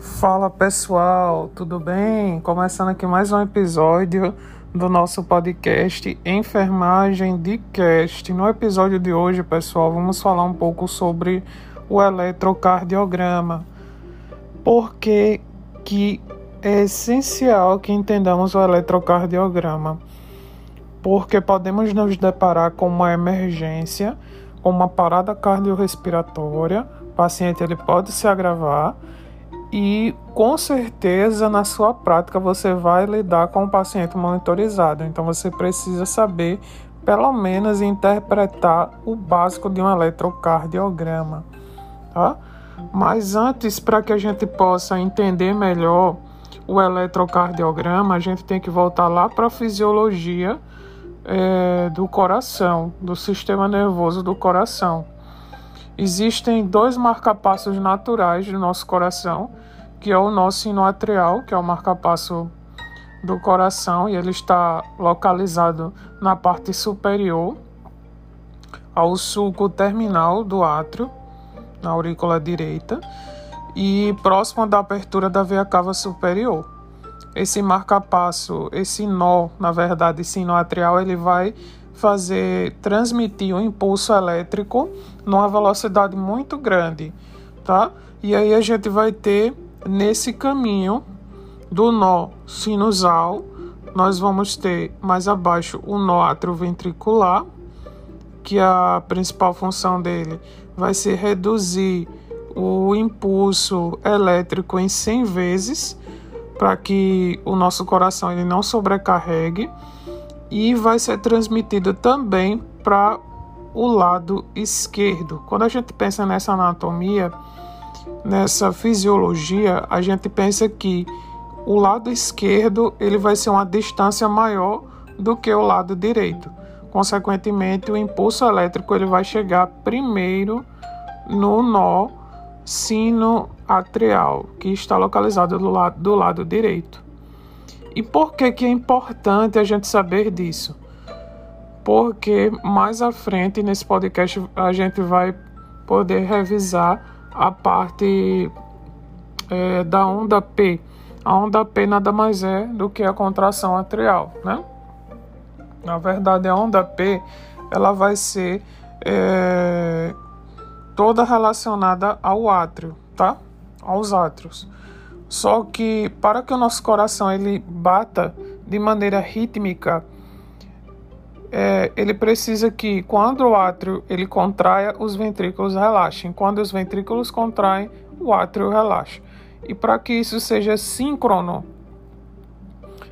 Fala pessoal, tudo bem? Começando aqui mais um episódio do nosso podcast Enfermagem de Cast. No episódio de hoje, pessoal, vamos falar um pouco sobre o eletrocardiograma. Por que, que é essencial que entendamos o eletrocardiograma? Porque podemos nos deparar com uma emergência, com uma parada cardiorrespiratória, o paciente ele pode se agravar e com certeza na sua prática você vai lidar com o paciente monitorizado. Então você precisa saber pelo menos interpretar o básico de um eletrocardiograma, tá? Mas antes, para que a gente possa entender melhor o eletrocardiograma, a gente tem que voltar lá para a fisiologia é, do coração, do sistema nervoso do coração. Existem dois marcapassos naturais do nosso coração, que é o nosso sino atrial, que é o marcapasso do coração, e ele está localizado na parte superior ao sulco terminal do átrio, na aurícula direita, e próximo da abertura da veia cava superior. Esse marcapasso, esse nó, na verdade, sino atrial, ele vai fazer transmitir um impulso elétrico numa velocidade muito grande, tá? E aí a gente vai ter nesse caminho do nó sinusal, nós vamos ter mais abaixo o nó atrioventricular, que a principal função dele vai ser reduzir o impulso elétrico em 100 vezes para que o nosso coração ele não sobrecarregue e vai ser transmitido também para o lado esquerdo. Quando a gente pensa nessa anatomia, nessa fisiologia, a gente pensa que o lado esquerdo ele vai ser uma distância maior do que o lado direito. Consequentemente, o impulso elétrico ele vai chegar primeiro no nó sino-atrial, que está localizado do lado, do lado direito. E por que, que é importante a gente saber disso? Porque mais à frente nesse podcast a gente vai poder revisar a parte é, da onda P. A onda P nada mais é do que a contração atrial, né? Na verdade, a onda P ela vai ser é, toda relacionada ao átrio, tá? Aos átrios. Só que para que o nosso coração ele bata de maneira rítmica, é, ele precisa que quando o átrio ele contraia, os ventrículos relaxem. Quando os ventrículos contraem, o átrio relaxa. E para que isso seja síncrono,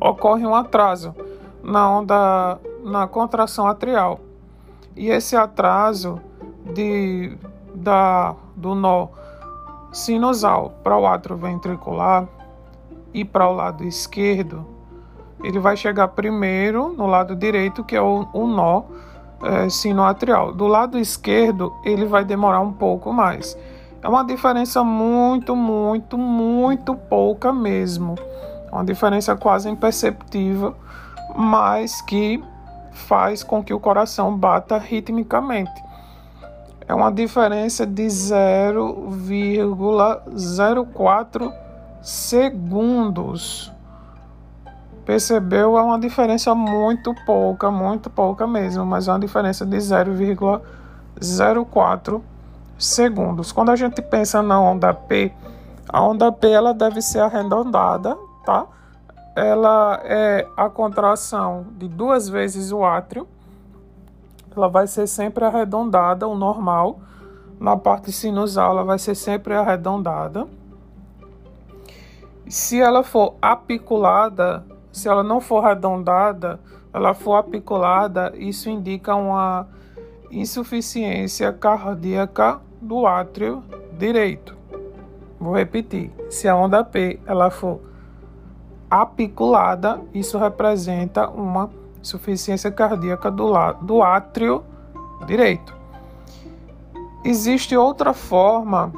ocorre um atraso na onda na contração atrial. E esse atraso de, da, do nó sinusal para o átrio ventricular e para o lado esquerdo, ele vai chegar primeiro no lado direito, que é o, o nó é, sinoatrial. Do lado esquerdo, ele vai demorar um pouco mais. É uma diferença muito, muito, muito pouca mesmo. Uma diferença quase imperceptível, mas que faz com que o coração bata ritmicamente é uma diferença de 0,04 segundos. Percebeu? É uma diferença muito pouca, muito pouca mesmo, mas é uma diferença de 0,04 segundos. Quando a gente pensa na onda P, a onda P ela deve ser arredondada, tá? Ela é a contração de duas vezes o átrio ela vai ser sempre arredondada, o normal. Na parte sinusal, ela vai ser sempre arredondada. Se ela for apiculada, se ela não for arredondada, ela for apiculada, isso indica uma insuficiência cardíaca do átrio direito. Vou repetir. Se a onda P ela for apiculada, isso representa uma insuficiência cardíaca do, lado, do átrio direito. Existe outra forma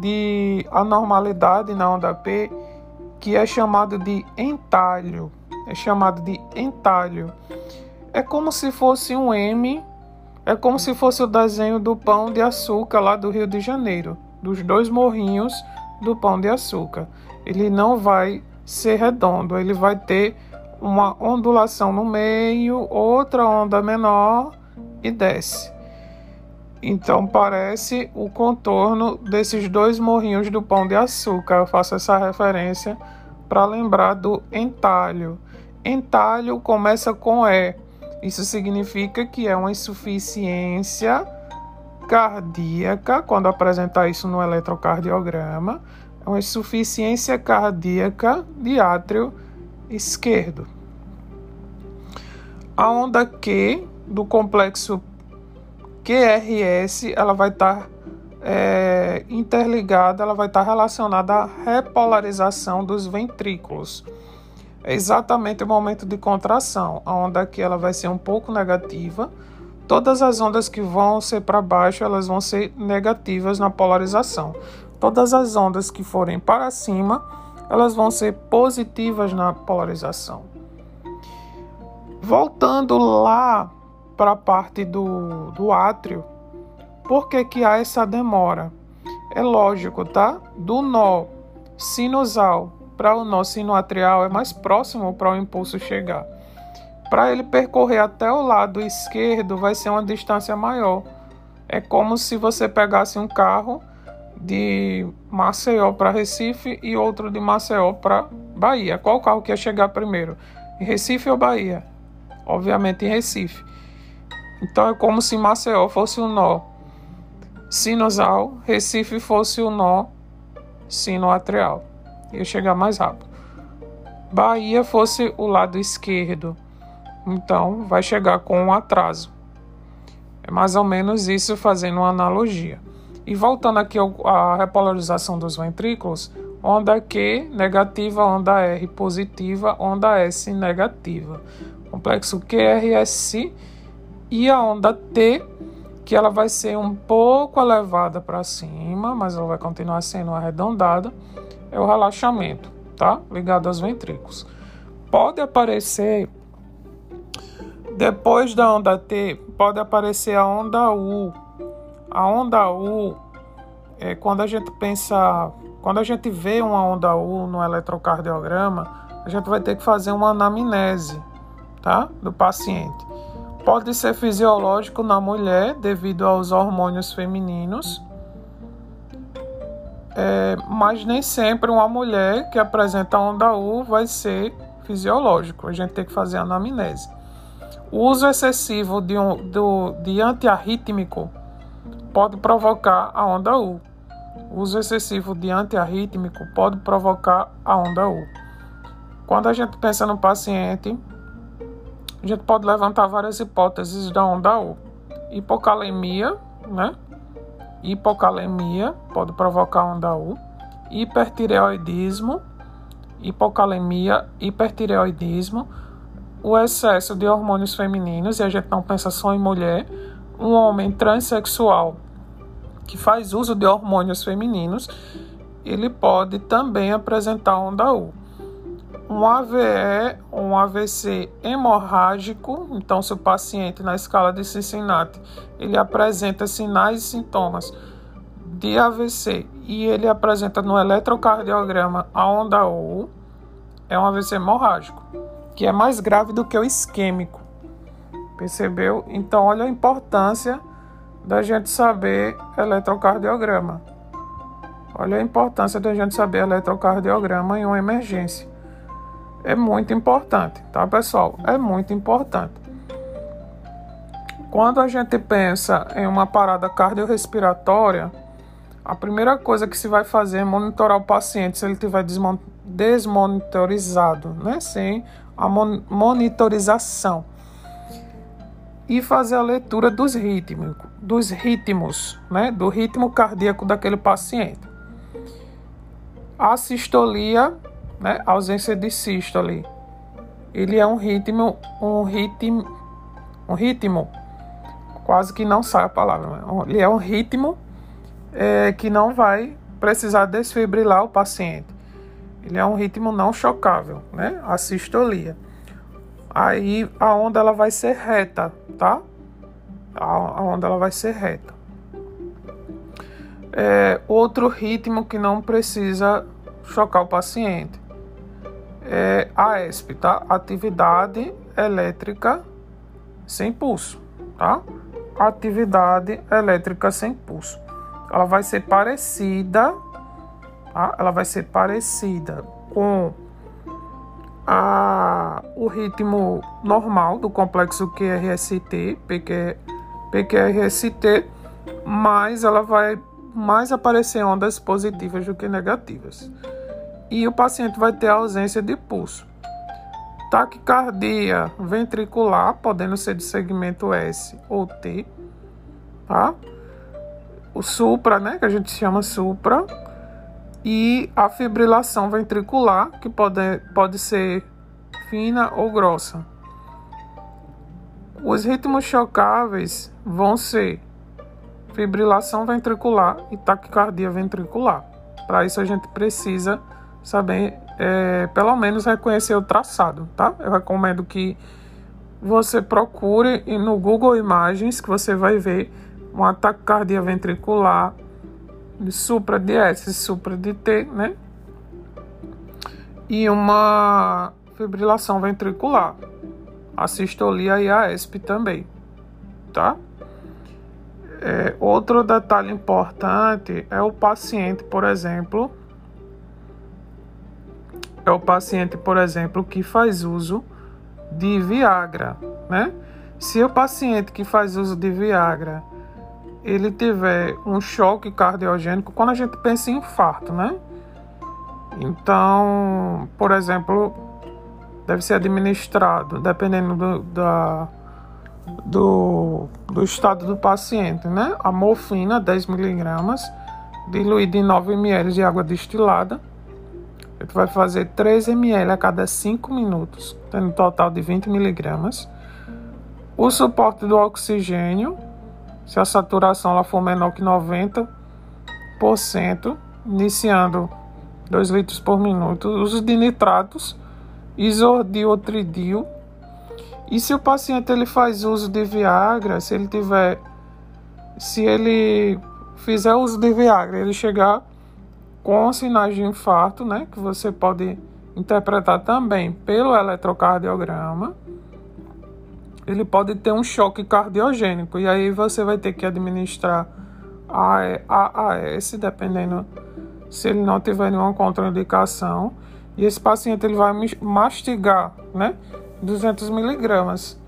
de anormalidade na onda P que é chamado de entalho. É chamado de entalho. É como se fosse um M, é como se fosse o desenho do pão de açúcar lá do Rio de Janeiro, dos dois morrinhos do pão de açúcar. Ele não vai ser redondo, ele vai ter uma ondulação no meio, outra onda menor e desce. Então parece o contorno desses dois morrinhos do pão de açúcar. Eu faço essa referência para lembrar do entalho. Entalho começa com E. Isso significa que é uma insuficiência cardíaca, quando apresentar isso no eletrocardiograma, é uma insuficiência cardíaca de átrio esquerdo. A onda Q do complexo QRS, ela vai estar tá, é, interligada, ela vai estar tá relacionada à repolarização dos ventrículos. É exatamente o momento de contração. A onda aqui ela vai ser um pouco negativa. Todas as ondas que vão ser para baixo, elas vão ser negativas na polarização. Todas as ondas que forem para cima, elas vão ser positivas na polarização. Voltando lá para a parte do, do átrio, por que, que há essa demora? É lógico, tá? Do nó sinusal para o nó sinoatrial é mais próximo para o impulso chegar. Para ele percorrer até o lado esquerdo vai ser uma distância maior. É como se você pegasse um carro de Maceió para Recife e outro de Maceió para Bahia. Qual carro que ia chegar primeiro? Recife ou Bahia? Obviamente em Recife. Então é como se Maceió fosse o nó sinusal, Recife fosse o nó sinoatrial. Ia chegar mais rápido. Bahia fosse o lado esquerdo. Então vai chegar com um atraso. É mais ou menos isso fazendo uma analogia. E voltando aqui à repolarização dos ventrículos, onda Q negativa, onda R positiva, onda S negativa. Complexo QRS e a onda T, que ela vai ser um pouco elevada para cima, mas ela vai continuar sendo arredondada, é o relaxamento, tá? Ligado aos ventrículos. Pode aparecer depois da onda T, pode aparecer a onda U. A onda U é quando a gente pensa, quando a gente vê uma onda U no eletrocardiograma, a gente vai ter que fazer uma anamnese, tá? Do paciente. Pode ser fisiológico na mulher devido aos hormônios femininos, é, mas nem sempre uma mulher que apresenta onda U vai ser fisiológico. A gente tem que fazer anamnese. O uso excessivo de, um, do, de antiarrítmico pode provocar a onda U. O uso excessivo de antiarrítmico pode provocar a onda U. Quando a gente pensa no paciente a gente pode levantar várias hipóteses da onda U. Hipocalemia, né? Hipocalemia pode provocar onda U. Hipertireoidismo, hipocalemia, hipertireoidismo, o excesso de hormônios femininos, e a gente não pensa só em mulher, um homem transexual que faz uso de hormônios femininos, ele pode também apresentar onda U um AVE, um AVC hemorrágico, então se o paciente na escala de Cincinnati ele apresenta sinais e sintomas de AVC e ele apresenta no eletrocardiograma a onda U, é um AVC hemorrágico, que é mais grave do que o isquêmico. Percebeu? Então olha a importância da gente saber eletrocardiograma. Olha a importância da gente saber eletrocardiograma em uma emergência é muito importante, tá, pessoal? É muito importante. Quando a gente pensa em uma parada cardiorrespiratória, a primeira coisa que se vai fazer é monitorar o paciente se ele estiver desmonitorizado, né? Sem a mon monitorização. E fazer a leitura dos ritmos, dos ritmos, né? Do ritmo cardíaco daquele paciente. A sistolia né? ausência de sístole. Ele é um ritmo, um ritmo, um ritmo, quase que não sai a palavra, ele é um ritmo é, que não vai precisar desfibrilar o paciente. Ele é um ritmo não chocável, né? A sistolia. Aí a onda ela vai ser reta, tá? A onda ela vai ser reta. É, outro ritmo que não precisa chocar o paciente é a ESP, tá? Atividade elétrica sem pulso, tá? Atividade elétrica sem pulso. Ela vai ser parecida, tá? Ela vai ser parecida com a, o ritmo normal do complexo QRST, PQ, PQRST, mas ela vai mais aparecer ondas positivas do que negativas. E o paciente vai ter ausência de pulso. Taquicardia ventricular, podendo ser de segmento S ou T, tá? O supra, né, que a gente chama supra, e a fibrilação ventricular, que pode, pode ser fina ou grossa. Os ritmos chocáveis vão ser fibrilação ventricular e taquicardia ventricular. Para isso a gente precisa saber, é, pelo menos reconhecer o traçado, tá? Eu recomendo que você procure no Google Imagens que você vai ver uma taquicardia ventricular, supra de S, supra de T, né? E uma fibrilação ventricular, a sistolia e a ESP também, tá? É, outro detalhe importante é o paciente, por exemplo, é o paciente, por exemplo, que faz uso de Viagra, né? Se o paciente que faz uso de Viagra ele tiver um choque cardiogênico, quando a gente pensa em infarto, né? Então, por exemplo, deve ser administrado, dependendo do, da, do, do estado do paciente, né? A morfina, 10 miligramas, diluída em 9 ml de água destilada. A vai fazer 3 ml a cada 5 minutos, tendo um total de 20 miligramas. O suporte do oxigênio, se a saturação ela for menor que 90%, iniciando 2 litros por minuto. Uso de nitratos, isodiotridio. E se o paciente ele faz uso de Viagra, se ele tiver, se ele fizer uso de Viagra, ele chegar com sinais de infarto, né, que você pode interpretar também pelo eletrocardiograma ele pode ter um choque cardiogênico e aí você vai ter que administrar AAS, dependendo se ele não tiver nenhuma contraindicação. E esse paciente ele vai mastigar, né, 200 miligramas.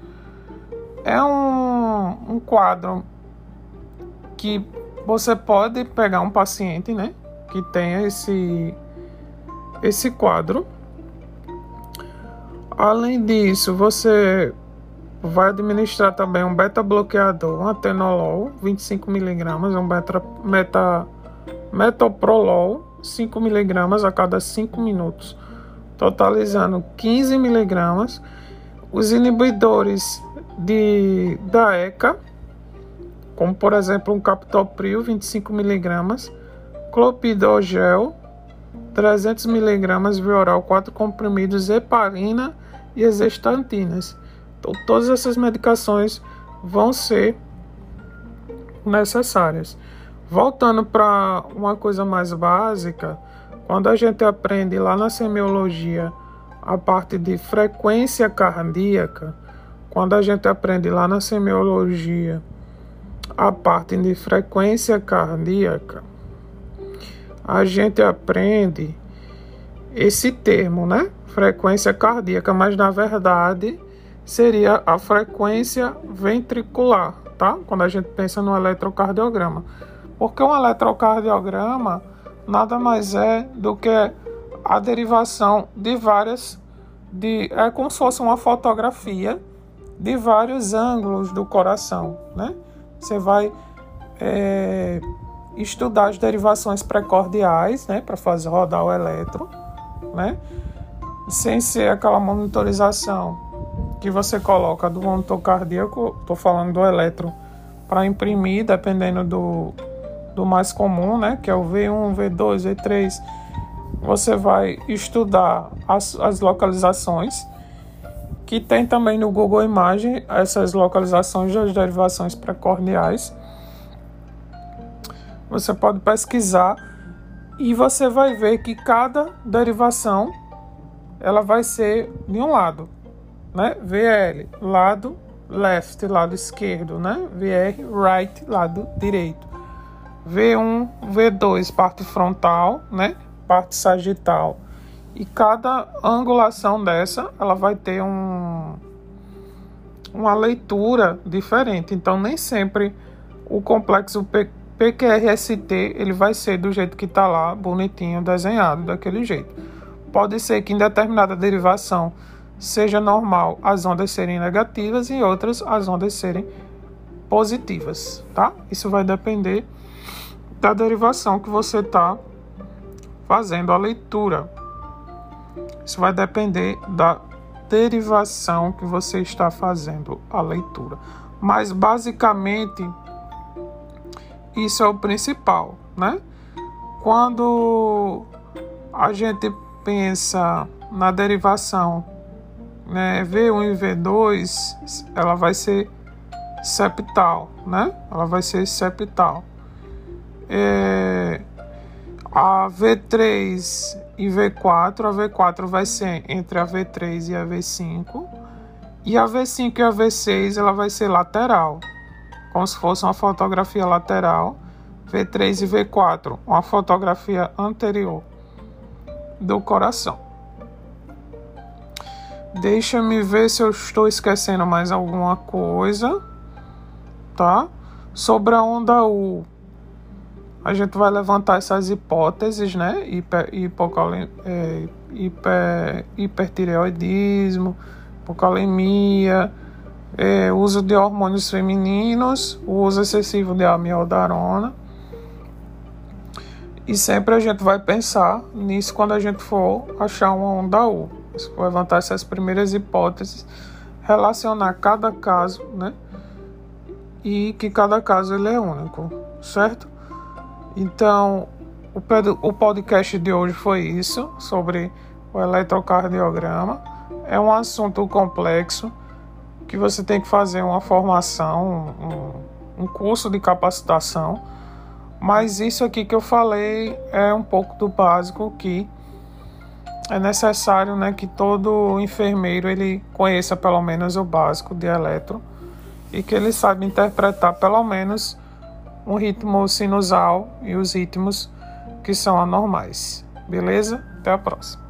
É um, um quadro que você pode pegar um paciente, né, que tenha esse esse quadro. Além disso, você vai administrar também um beta-bloqueador, um atenolol, 25mg, um beta, meta, metoprolol, 5mg a cada 5 minutos, totalizando 15mg. Os inibidores de, da ECA, como por exemplo um captopril, 25mg, clopidogel, 300mg via oral, 4 comprimidos, heparina e exestantinas. Então, todas essas medicações vão ser necessárias. Voltando para uma coisa mais básica, quando a gente aprende lá na semiologia a parte de frequência cardíaca, quando a gente aprende lá na semiologia a parte de frequência cardíaca, a gente aprende esse termo, né? Frequência cardíaca, mas na verdade seria a frequência ventricular, tá? Quando a gente pensa no eletrocardiograma. Porque um eletrocardiograma nada mais é do que a derivação de várias de é como se fosse uma fotografia de vários ângulos do coração, né? Você vai é, estudar as derivações precordiais, né, para fazer rodar o eletro, né? Sem ser aquela monitorização que você coloca do monitor cardíaco, estou falando do eletro, para imprimir, dependendo do, do mais comum, né, que é o V1, V2, V3, você vai estudar as, as localizações, que tem também no Google Imagem essas localizações das derivações precordiais. Você pode pesquisar e você vai ver que cada derivação ela vai ser de um lado, né? VL, lado left, lado esquerdo, né? VR, right, lado direito. V1, V2, parte frontal, né? Parte sagital. E cada angulação dessa, ela vai ter um, uma leitura diferente. Então, nem sempre o complexo P PQRST ele vai ser do jeito que está lá, bonitinho, desenhado, daquele jeito. Pode ser que em determinada derivação seja normal as ondas serem negativas e outras as ondas serem positivas, tá? Isso vai depender da derivação que você está fazendo a leitura. Isso vai depender da derivação que você está fazendo a leitura. Mas basicamente isso é o principal, né? Quando a gente pensa na derivação né, V1 e V2, ela vai ser septal, né? Ela vai ser septal. É, a V3 e V4, a V4 vai ser entre a V3 e a V5, e a V5 e a V6 ela vai ser lateral, como se fosse uma fotografia lateral. V3 e V4, uma fotografia anterior do coração. Deixa-me ver se eu estou esquecendo mais alguma coisa, tá? Sobre a onda U, a gente vai levantar essas hipóteses, né? Hiper, é, hiper, hipertireoidismo, hipocalemia, é, uso de hormônios femininos, uso excessivo de amiodarona. E sempre a gente vai pensar nisso quando a gente for achar uma onda U. Levantar essas primeiras hipóteses, relacionar cada caso, né? E que cada caso ele é único, certo? Então, o podcast de hoje foi isso, sobre o eletrocardiograma. É um assunto complexo que você tem que fazer uma formação, um, um curso de capacitação. Mas isso aqui que eu falei é um pouco do básico que é necessário né, que todo enfermeiro ele conheça pelo menos o básico de eletro e que ele saiba interpretar pelo menos um ritmo sinusal e os ritmos que são anormais. Beleza? Até a próxima.